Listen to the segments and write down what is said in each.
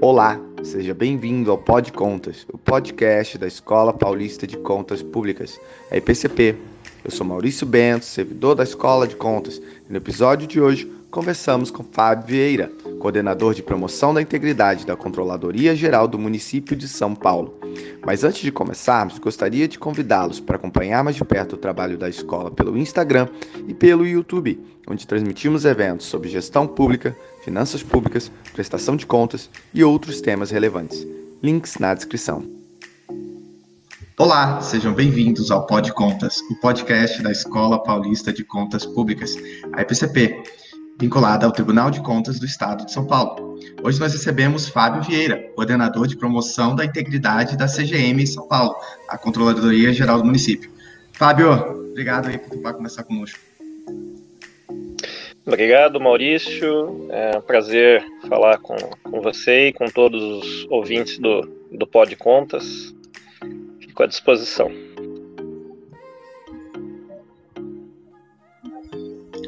Olá, seja bem-vindo ao Pod Contas, o podcast da Escola Paulista de Contas Públicas, a IPCP. Eu sou Maurício Bento, servidor da Escola de Contas, e no episódio de hoje conversamos com Fábio Vieira, coordenador de promoção da integridade da Controladoria Geral do município de São Paulo. Mas antes de começarmos, gostaria de convidá-los para acompanhar mais de perto o trabalho da escola pelo Instagram e pelo YouTube, onde transmitimos eventos sobre gestão pública, finanças públicas, prestação de contas e outros temas relevantes. Links na descrição. Olá, sejam bem-vindos ao Pod Contas, o podcast da Escola Paulista de Contas Públicas, a EPCP, vinculada ao Tribunal de Contas do Estado de São Paulo. Hoje nós recebemos Fábio Vieira, coordenador de promoção da integridade da CGM em São Paulo, a Controladoria Geral do Município. Fábio, obrigado aí por topar conosco. Obrigado, Maurício. É um prazer falar com, com você e com todos os ouvintes do, do Pod Contas. Fico à disposição.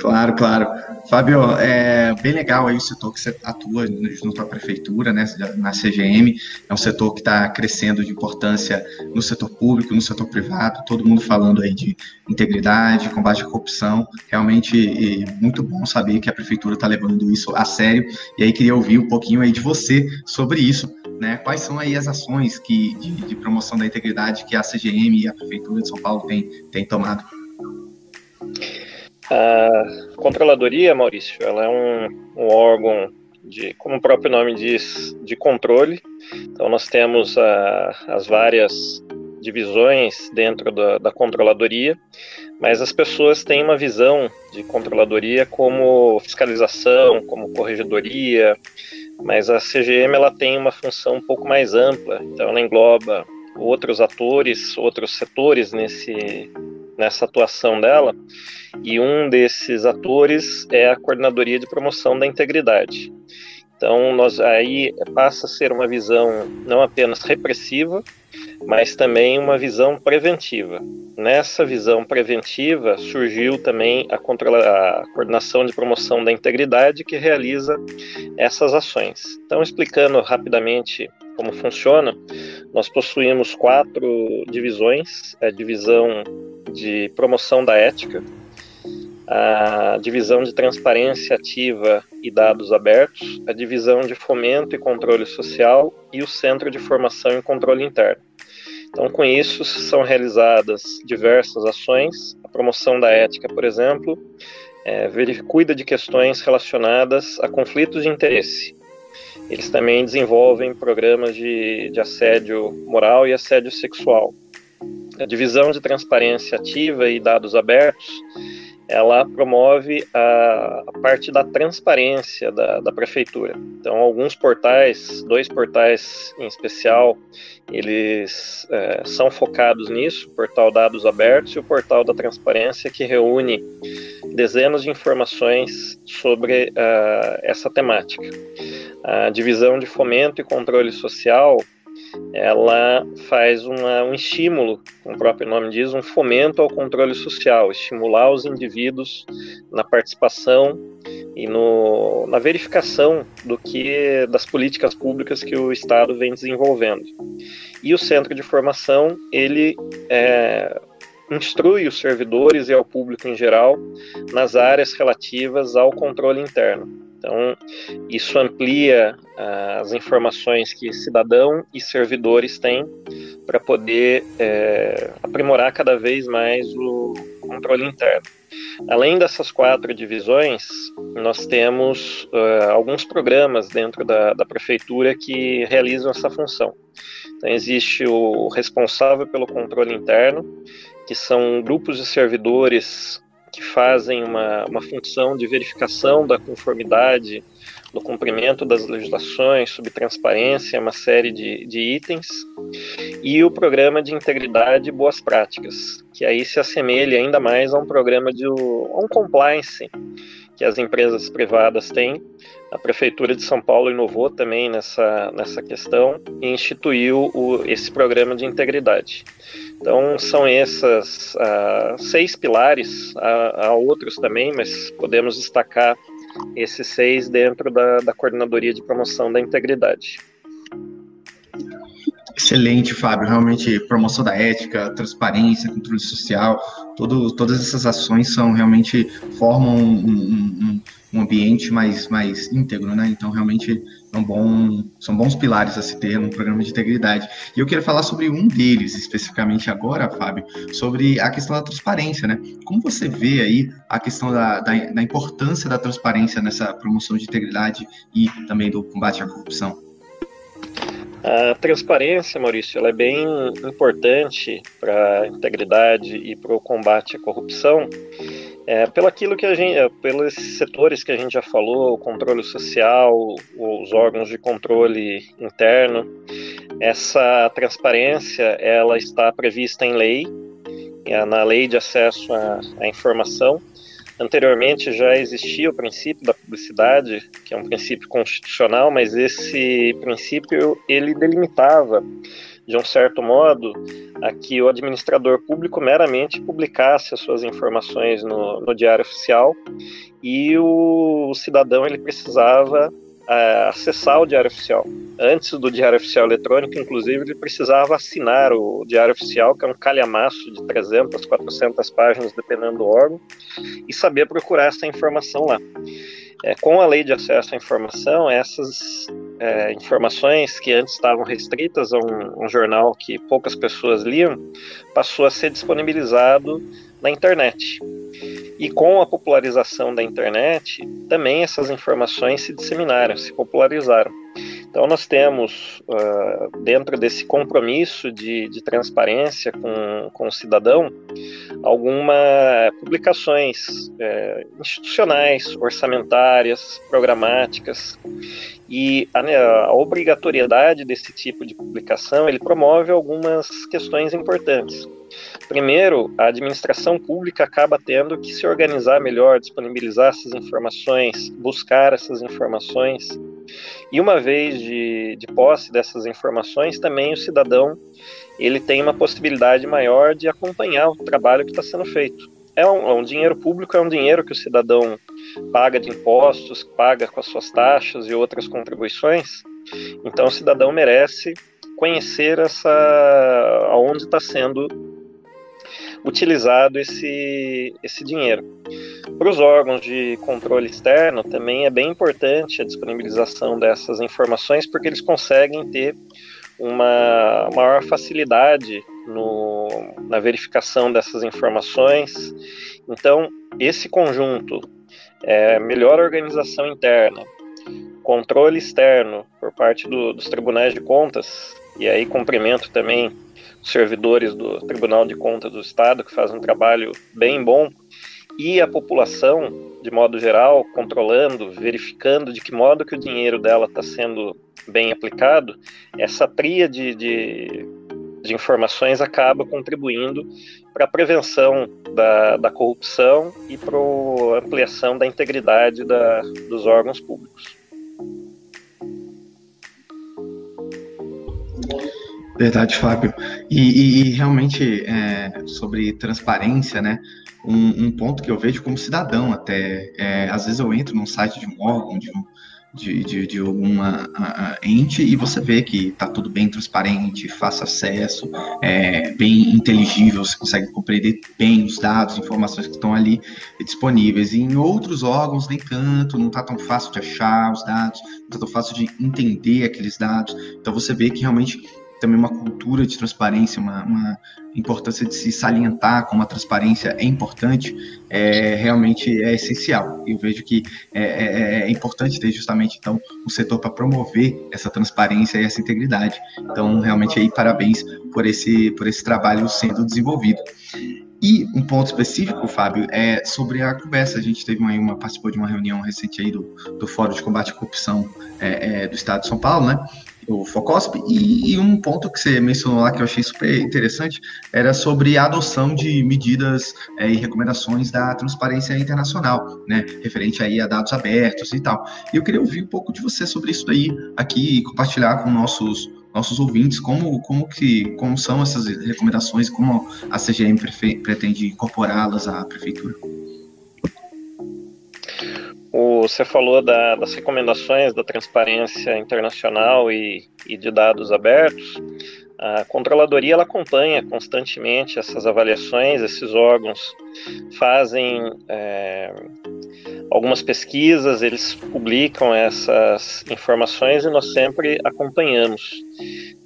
Claro, claro. Fábio, é bem legal aí o setor que você atua junto à prefeitura, né, na CGM. É um setor que está crescendo de importância no setor público, no setor privado, todo mundo falando aí de integridade, combate à corrupção. Realmente muito bom saber que a prefeitura está levando isso a sério. E aí queria ouvir um pouquinho aí de você sobre isso. Né? Quais são aí as ações que, de, de promoção da integridade que a CGM e a Prefeitura de São Paulo têm tem tomado? A controladoria, Maurício, ela é um, um, órgão de, como o próprio nome diz, de controle. Então nós temos a, as várias divisões dentro da, da controladoria, mas as pessoas têm uma visão de controladoria como fiscalização, como corregedoria, mas a CGM ela tem uma função um pouco mais ampla, então ela engloba outros atores, outros setores nesse, nessa atuação dela, e um desses atores é a Coordenadoria de Promoção da Integridade. Então, nós aí passa a ser uma visão não apenas repressiva, mas também uma visão preventiva. Nessa visão preventiva surgiu também a, a, coordenação de promoção da integridade que realiza essas ações. Então, explicando rapidamente como funciona, nós possuímos quatro divisões: a divisão de promoção da ética, a divisão de transparência ativa e dados abertos, a divisão de fomento e controle social e o centro de formação e controle interno. Então, com isso, são realizadas diversas ações. A promoção da ética, por exemplo, é, cuida de questões relacionadas a conflitos de interesse. Eles também desenvolvem programas de, de assédio moral e assédio sexual. A divisão de transparência ativa e dados abertos ela promove a, a parte da transparência da, da, prefeitura. Então, alguns portais, dois portais em especial, eles é, são focados nisso: o portal Dados Abertos e o portal da Transparência, que reúne dezenas de informações sobre uh, essa temática. A divisão de fomento e controle social ela faz uma, um estímulo, como o próprio nome diz, um fomento ao controle social, estimular os indivíduos na participação e no, na verificação do que das políticas públicas que o Estado vem desenvolvendo. E o centro de formação ele é, instrui os servidores e ao público em geral nas áreas relativas ao controle interno. Então, isso amplia uh, as informações que cidadão e servidores têm para poder é, aprimorar cada vez mais o controle interno. Além dessas quatro divisões, nós temos uh, alguns programas dentro da, da prefeitura que realizam essa função. Então, existe o responsável pelo controle interno, que são grupos de servidores que fazem uma, uma função de verificação da conformidade no cumprimento das legislações sobre transparência, uma série de, de itens, e o programa de integridade e boas práticas, que aí se assemelha ainda mais a um programa de um compliance que as empresas privadas têm. A Prefeitura de São Paulo inovou também nessa, nessa questão e instituiu o, esse programa de integridade. Então, são essas uh, seis pilares, há, há, outros também, mas podemos destacar esses seis dentro da, da Coordenadoria de Promoção da Integridade. Excelente, Fábio. Realmente, promoção da ética, transparência, controle social, todo, todas essas ações são realmente formam um, um, um, ambiente mais, mais íntegro, né? Então, realmente, são, bom, são bons pilares a se ter num programa de integridade. E eu queria falar sobre um deles, especificamente agora, Fábio, sobre a questão da transparência, né? Como você vê aí a questão da, da, da importância da transparência nessa promoção de integridade e também do combate à corrupção? A transparência, Maurício, ela é bem importante para a integridade e para o combate à corrupção, é, pelo aquilo que a gente, é, pelos setores que a gente já falou, o controle social, os órgãos de controle interno. Essa transparência, ela está prevista em lei, é, na lei de acesso à, à informação, Anteriormente já existia o princípio da publicidade, que é um princípio constitucional, mas esse princípio ele delimitava, de um certo modo, a que o administrador público meramente publicasse as suas informações no, no diário oficial e o, o cidadão ele precisava uh, acessar o Diário Oficial. Antes do Diário Oficial eletrônico, inclusive, ele precisava assinar o Diário Oficial, que é um calhamaço de 300, 400 páginas, dependendo do órgão, e saber procurar essa informação lá. É, com a lei de acesso à informação, essas é, informações que antes estavam restritas a um, um, jornal que poucas pessoas liam, passou a ser disponibilizado na internet. E com a popularização da internet, também essas informações se disseminaram, se popularizaram. Então, nós temos, uh, dentro desse compromisso de, de transparência com, com o cidadão, algumas publicações uh, institucionais, orçamentárias, programáticas, e a, né, a, obrigatoriedade desse tipo de publicação ele promove algumas questões importantes. Primeiro, a administração pública acaba tendo que se organizar melhor, disponibilizar essas informações, buscar essas informações. E uma vez de, de posse dessas informações, também o cidadão ele tem uma possibilidade maior de acompanhar o trabalho que está sendo feito. É um, é um, dinheiro público, é um dinheiro que o cidadão paga de impostos, paga com as suas taxas e outras contribuições. Então o cidadão merece conhecer essa aonde está sendo utilizado esse, esse dinheiro. Para os órgãos de controle externo, também é bem importante a disponibilização dessas informações, porque eles conseguem ter uma maior facilidade no, na verificação dessas informações. Então, esse conjunto, é, melhor organização interna, controle externo por parte do, dos tribunais de contas, e aí cumprimento também servidores do Tribunal de Contas do Estado, que fazem um trabalho bem bom, e a população, de modo geral, controlando, verificando de que modo que o dinheiro dela está sendo bem aplicado, essa tríade de, de informações acaba contribuindo para a prevenção da, da corrupção e para a ampliação da integridade da, dos órgãos públicos. Verdade, Fábio. E, e, e realmente, é, sobre transparência, né? Um, um, ponto que eu vejo como cidadão até, é, às vezes eu entro num site de um órgão, de, um, de, de, de alguma ente, e você vê que está tudo bem transparente, fácil acesso, é, bem inteligível, você consegue compreender bem os dados, informações que estão ali disponíveis. E em outros órgãos, nem tanto, não está tão fácil de achar os dados, não está tão fácil de entender aqueles dados. Então você vê que realmente também uma cultura de transparência, uma, uma, importância de se salientar como a transparência é importante, é, realmente é essencial. Eu vejo que é, é, é importante ter justamente então o setor para promover essa transparência e essa integridade. Então, realmente aí parabéns por esse por esse trabalho sendo desenvolvido. E um ponto específico, Fábio, é sobre a conversa. A gente teve uma, uma participou de uma reunião recente aí do, do Fórum de Combate à Corrupção é, é, do Estado de São Paulo, né? o Focosp, e, e, um ponto que você mencionou lá que eu achei super interessante era sobre a adoção de medidas é, e recomendações da transparência internacional, né, referente aí a dados abertos e tal. E eu queria ouvir um pouco de você sobre isso daí aqui e compartilhar com nossos nossos ouvintes como como que como são essas recomendações, como a CGM pretende incorporá-las à prefeitura. O, você falou da, das recomendações da transparência internacional e, e de dados abertos. A controladoria ela acompanha constantemente essas avaliações, esses órgãos fazem é, algumas pesquisas, eles publicam essas informações e nós sempre acompanhamos.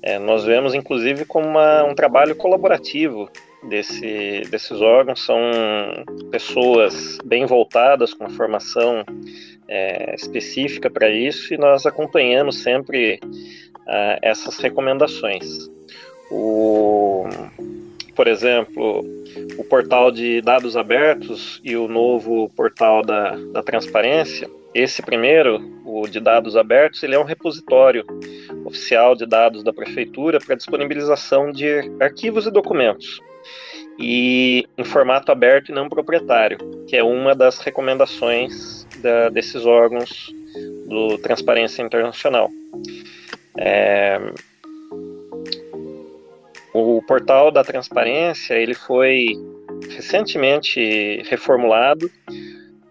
É, nós vemos, inclusive, como uma, um trabalho colaborativo desse, desses órgãos, são pessoas bem voltadas, com uma formação é, específica para isso, e nós acompanhamos sempre uh, essas recomendações. O, por exemplo, o portal de dados abertos e o novo portal da, da transparência, esse primeiro, o de dados abertos, ele é um repositório oficial de dados da prefeitura para disponibilização de arquivos e documentos e em formato aberto e não proprietário, que é uma das recomendações da, desses órgãos do Transparência Internacional. É, portal da transparência ele foi recentemente reformulado.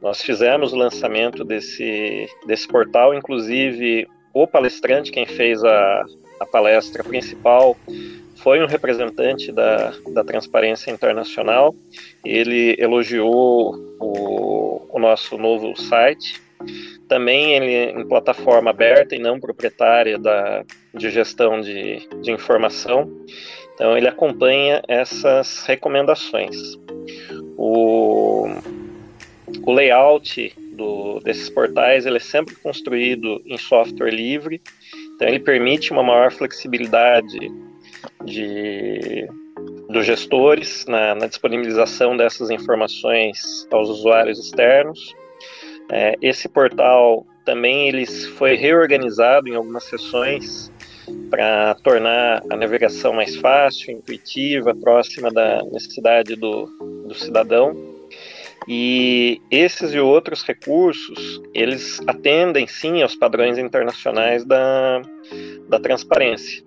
Nós fizemos o lançamento desse, desse portal, inclusive o palestrante, quem fez a, a palestra principal, foi um representante da, da Transparência Internacional. Ele elogiou o, o nosso novo site. Também ele em plataforma aberta e não proprietária da, de gestão de, de informação. Então, ele acompanha essas recomendações. O, o layout do, desses portais ele é sempre construído em software livre, então ele permite uma maior flexibilidade de, dos gestores na, na disponibilização dessas informações aos usuários externos. É, esse portal também ele foi reorganizado em algumas sessões para tornar a navegação mais fácil, intuitiva, próxima da necessidade do, do cidadão. E esses e outros recursos, eles atendem sim aos padrões internacionais da, da transparência.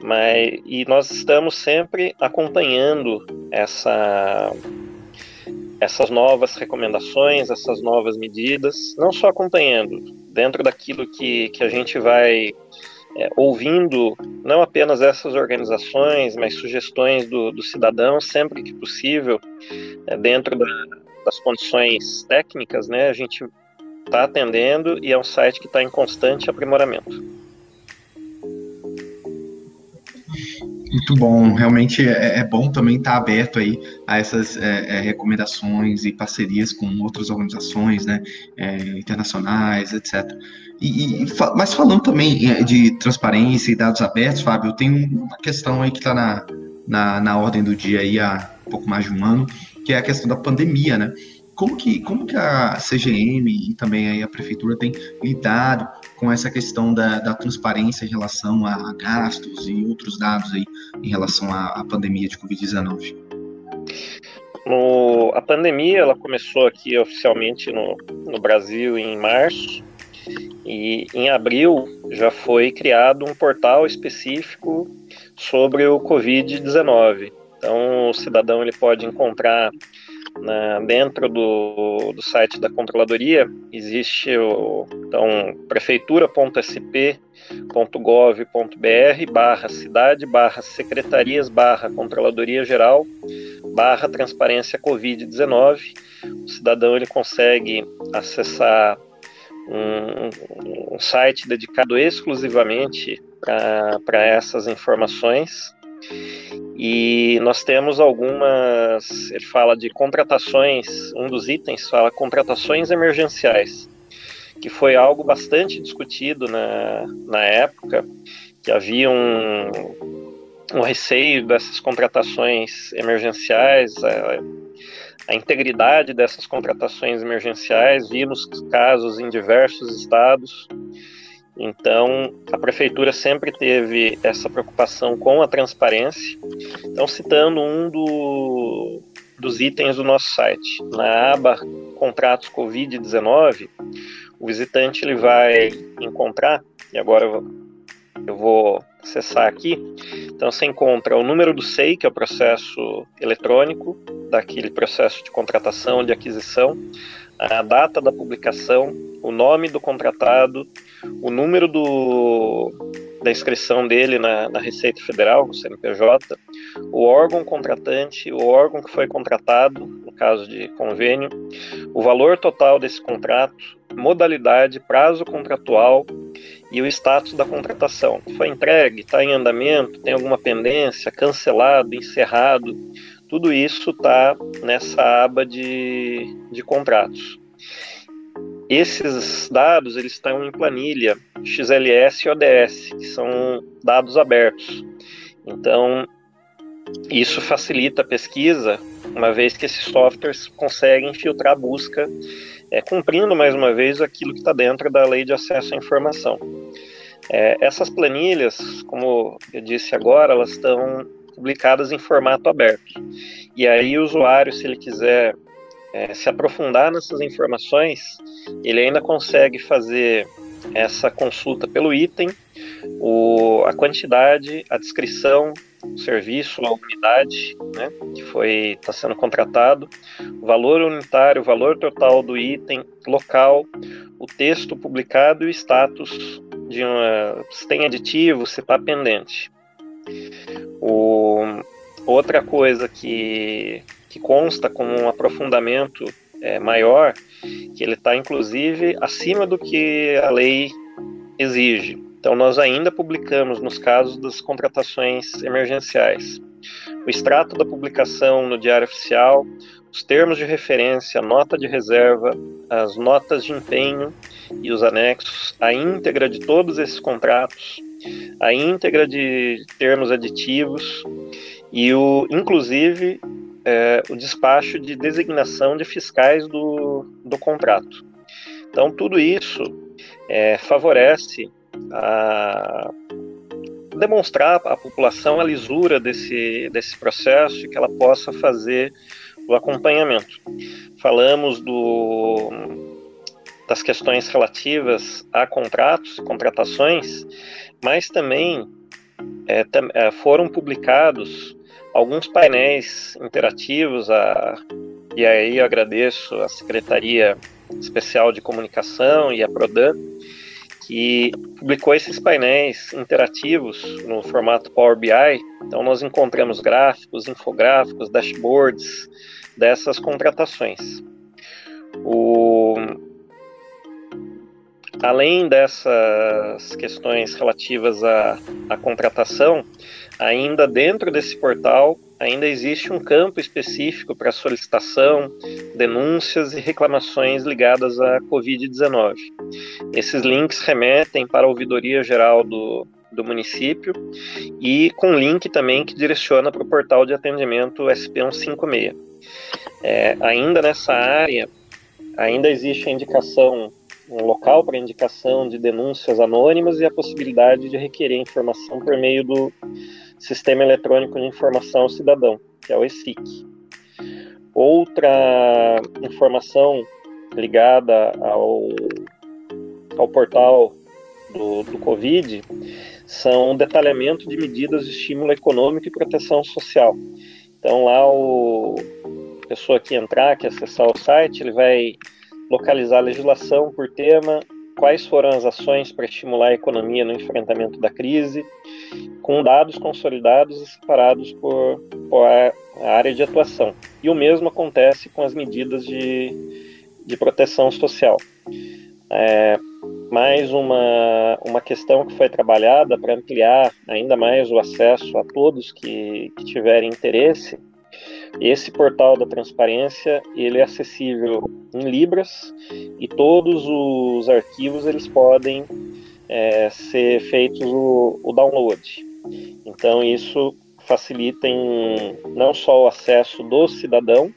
Mas, e nós estamos sempre acompanhando essa, essas novas recomendações, essas novas medidas, não só acompanhando, dentro daquilo que, que a gente vai é, ouvindo não apenas essas organizações, mas sugestões do, do cidadão sempre que possível, é, dentro da, das condições técnicas, né, a gente está atendendo e é um site que está em constante aprimoramento. Muito bom, realmente é, é bom também estar tá aberto aí a essas é, é, recomendações e parcerias com outras organizações, né, é, internacionais, etc. E, e, mas falando também é, de transparência e dados abertos, Fábio, tem uma questão aí que está na, na, na ordem do dia aí há um pouco mais de um ano, que é a questão da pandemia, né? Como que, como que a CGM e também aí a prefeitura tem lidado com essa questão da, da transparência em relação a gastos e outros dados aí em relação à, à pandemia de Covid-19? a pandemia ela começou aqui oficialmente no, no Brasil em março e em abril já foi criado um portal específico sobre o Covid-19. Então o cidadão ele pode encontrar na, dentro do, do site da controladoria existe o então prefeitura.sp.gov.br barra cidade barra secretarias barra controladoria geral barra transparência covid-19 o cidadão ele consegue acessar um, um site dedicado exclusivamente para essas informações. E nós temos algumas, ele fala de contratações, um dos itens fala contratações emergenciais, que foi algo bastante discutido na, na época, que havia um, um receio dessas contratações emergenciais, a, a integridade dessas contratações emergenciais, vimos casos em diversos estados, então, a prefeitura sempre teve essa preocupação com a transparência. Então, citando um do, dos itens do nosso site, na aba Contratos Covid-19, o visitante ele vai encontrar, e agora eu vou acessar aqui. Então, você encontra o número do SEI, que é o processo eletrônico, daquele processo de contratação, de aquisição, a data da publicação, o nome do contratado, o número do, da inscrição dele na, na Receita Federal, no CNPJ, o órgão contratante, o órgão que foi contratado, no caso de convênio, o valor total desse contrato, modalidade, prazo contratual e o status da contratação. Foi entregue, está em andamento, tem alguma pendência, cancelado, encerrado, tudo isso está nessa aba de, de contratos. Esses dados eles estão em planilha XLS e ODS, que são dados abertos. Então, isso facilita a pesquisa, uma vez que esses softwares conseguem filtrar a busca, é, cumprindo mais uma vez aquilo que está dentro da lei de acesso à informação. É, essas planilhas, como eu disse agora, elas estão publicadas em formato aberto. E aí o usuário, se ele quiser é, se aprofundar nessas informações, ele ainda consegue fazer essa consulta pelo item, o, a quantidade, a descrição, o serviço, a unidade né, que foi está sendo contratado, o valor unitário, o valor total do item, local, o texto publicado e o status de uma, se tem aditivo, se está pendente. O, outra coisa que que consta como um aprofundamento é, maior, que ele está inclusive acima do que a lei exige. Então, nós ainda publicamos nos casos das contratações emergenciais. O extrato da publicação no Diário Oficial, os termos de referência, a nota de reserva, as notas de empenho e os anexos, a íntegra de todos esses contratos, a íntegra de termos aditivos e o, inclusive, é, o despacho de designação de fiscais do, do contrato. Então, tudo isso é, favorece a demonstrar à população a lisura desse, desse processo e que ela possa fazer o acompanhamento. Falamos do, das questões relativas a contratos, contratações, mas também é, é foram publicados alguns painéis interativos, a, e aí eu agradeço a Secretaria Especial de Comunicação e a Prodan, que publicou esses painéis interativos no formato Power BI. Então, nós encontramos gráficos, infográficos, dashboards dessas contratações. O... Além dessas questões relativas à, à contratação, ainda dentro desse portal, ainda existe um campo específico para solicitação, denúncias e reclamações ligadas à Covid-19. Esses links remetem para a ouvidoria geral do, do município e com link também que direciona para o portal de atendimento SP156. É, ainda nessa área, ainda existe a indicação um local para indicação de denúncias anônimas e a possibilidade de requerer informação por meio do Sistema Eletrônico de Informação Cidadão, que é o ESIC. Outra informação ligada ao, ao portal do, do Covid são detalhamento de medidas de estímulo econômico e proteção social. Então lá o a pessoa que entrar, que acessar o site, ele vai localizar a legislação por tema, quais foram as ações para estimular a economia no enfrentamento da crise, com dados consolidados e separados por, por área de atuação. E o mesmo acontece com as medidas de, de proteção social. É, mais uma, uma questão que foi trabalhada para ampliar ainda mais o acesso a todos que, que tiverem interesse esse portal da transparência ele é acessível em libras e todos os arquivos eles podem é, ser feitos o, o download. Então isso facilita em, não só o acesso do cidadão,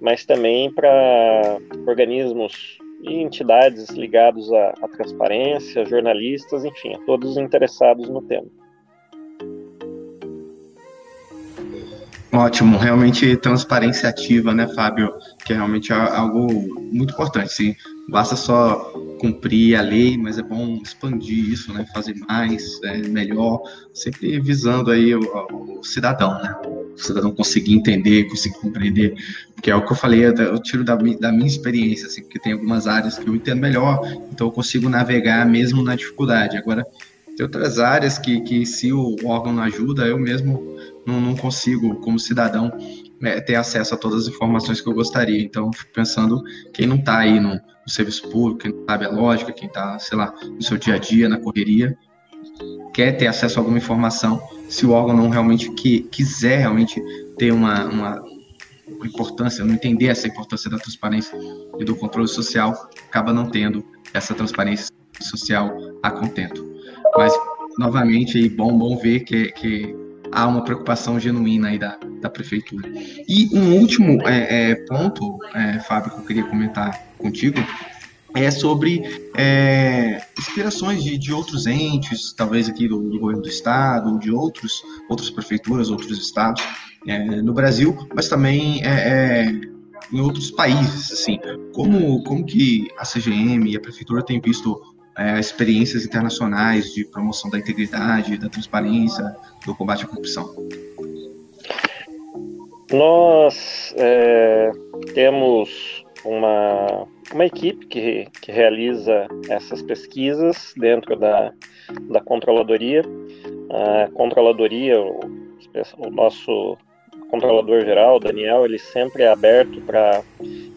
mas também para organismos e entidades ligados à, à transparência, jornalistas, enfim, a todos os interessados no tema. Ótimo, realmente transparência ativa, né, Fábio? Que é realmente algo muito importante. Sim, basta só cumprir a lei, mas é bom expandir isso, né? Fazer mais, é, melhor, sempre visando aí o, o, cidadão, né? O cidadão conseguir entender, conseguir compreender, porque é o que eu falei, eu tiro da, da minha experiência, assim, porque tem algumas áreas que eu entendo melhor, então eu consigo navegar mesmo na dificuldade. Agora, tem outras áreas que, que se o órgão não ajuda, eu mesmo não, não consigo, como cidadão, é, ter acesso a todas as informações que eu gostaria. Então, fico pensando quem não está aí no, no, serviço público, quem não sabe a lógica, quem está, sei lá, no seu dia a dia, na correria, quer ter acesso a alguma informação, se o órgão não realmente que, quiser realmente ter uma, uma importância, não entender essa importância da transparência e do controle social, acaba não tendo essa transparência social a contento. Mas, novamente, aí, bom, bom ver que, que há uma preocupação genuína aí da, da prefeitura. E um último é, é, ponto, é, Fábio, que eu queria comentar contigo, é sobre é, inspirações de, de outros entes, talvez aqui do, do governo do estado, de outros, outras prefeituras, outros estados é, no Brasil, mas também é, é, em outros países, assim, como, como que a CGM e a prefeitura têm visto é, experiências internacionais de promoção da integridade, da transparência, do combate à corrupção? Nós é, temos uma, uma equipe que, que realiza essas pesquisas dentro da, da controladoria. A controladoria, o, o nosso controlador geral, Daniel, ele sempre é aberto para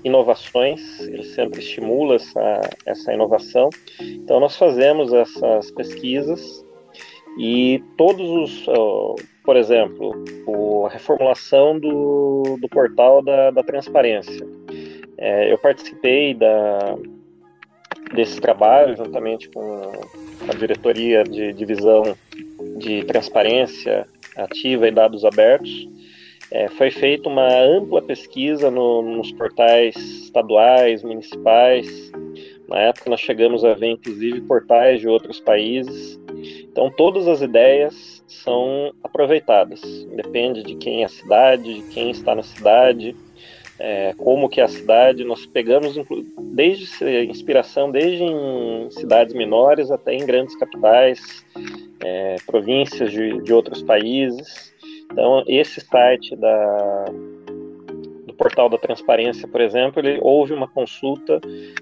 inovações, ele sempre estimula essa, essa inovação. Então, nós fazemos essas pesquisas e todos os, por exemplo, a reformulação do, do portal da, da transparência. É, eu participei da, desse trabalho juntamente com a diretoria de divisão de transparência ativa e dados abertos é, foi feita uma ampla pesquisa no, nos portais estaduais, municipais. Na época, nós chegamos a ver, inclusive, portais de outros países. Então, todas as ideias são aproveitadas. Depende de quem é a cidade, de quem está na cidade, é, como que é a cidade. Nós pegamos desde inspiração desde em cidades menores até em grandes capitais, é, províncias de, de outros países. Então, esse site da, do portal da transparência, por exemplo, ele houve uma consulta,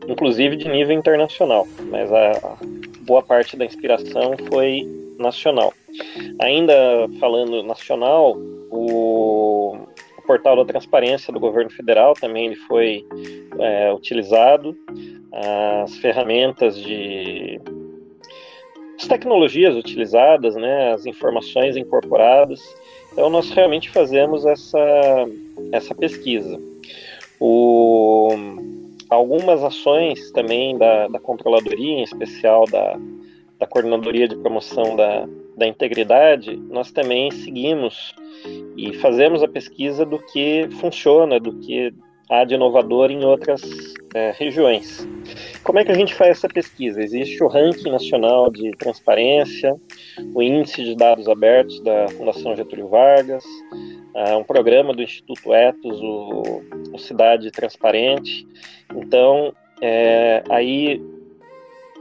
inclusive de nível internacional, mas a, boa parte da inspiração foi nacional. Ainda falando nacional, o, o portal da transparência do governo federal também ele foi é, utilizado, as ferramentas de as tecnologias utilizadas, né, as informações incorporadas então, nós realmente fazemos essa, essa pesquisa. O, algumas ações também da, da controladoria, em especial da, da coordenadoria de promoção da, da integridade, nós também seguimos e fazemos a pesquisa do que funciona, do que há de inovador em outras é, regiões. Como é que a gente faz essa pesquisa? Existe o ranking nacional de transparência, o índice de dados abertos da Fundação Getúlio Vargas, uh, um programa do Instituto Etos, o, o Cidade Transparente. Então, é, aí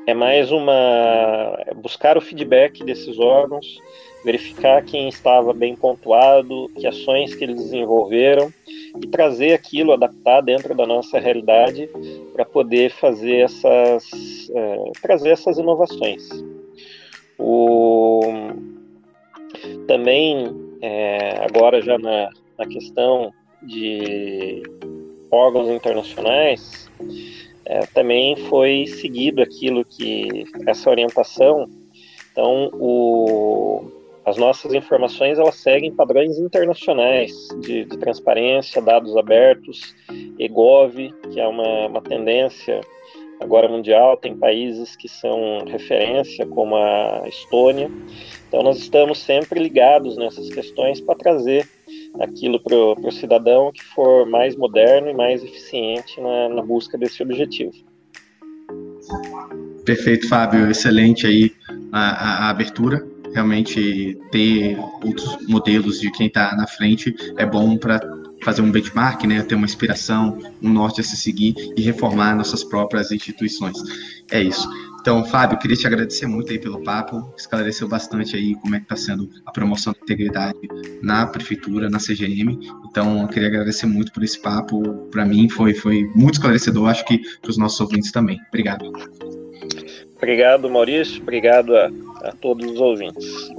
é mais uma é buscar o feedback desses órgãos, verificar quem estava bem pontuado, que ações que eles desenvolveram e trazer aquilo, adaptar dentro da nossa realidade para poder fazer essas, é, trazer essas inovações. O, também, é, agora já na, na questão de órgãos internacionais, é, também foi seguido aquilo que essa orientação. Então, o, as nossas informações elas seguem padrões internacionais de, de transparência, dados abertos, EGOV, que é uma, uma tendência agora mundial, tem países que são referência, como a Estônia. Então, nós estamos sempre ligados nessas questões para trazer aquilo para o cidadão que for mais moderno e mais eficiente na, na busca desse objetivo. Perfeito, Fábio. Excelente aí a, a abertura realmente ter outros modelos de quem está na frente é bom para fazer um benchmark, né, ter uma inspiração, um norte a se seguir e reformar nossas próprias instituições. É isso. Então, Fábio, queria te agradecer muito aí pelo papo, esclareceu bastante aí como é que está sendo a promoção da integridade na prefeitura, na CGM. Então, queria agradecer muito por esse papo. Para mim foi, foi muito esclarecedor, acho que para os nossos ouvintes também. Obrigado. Obrigado, Maurício. Obrigado a, a todos os ouvintes.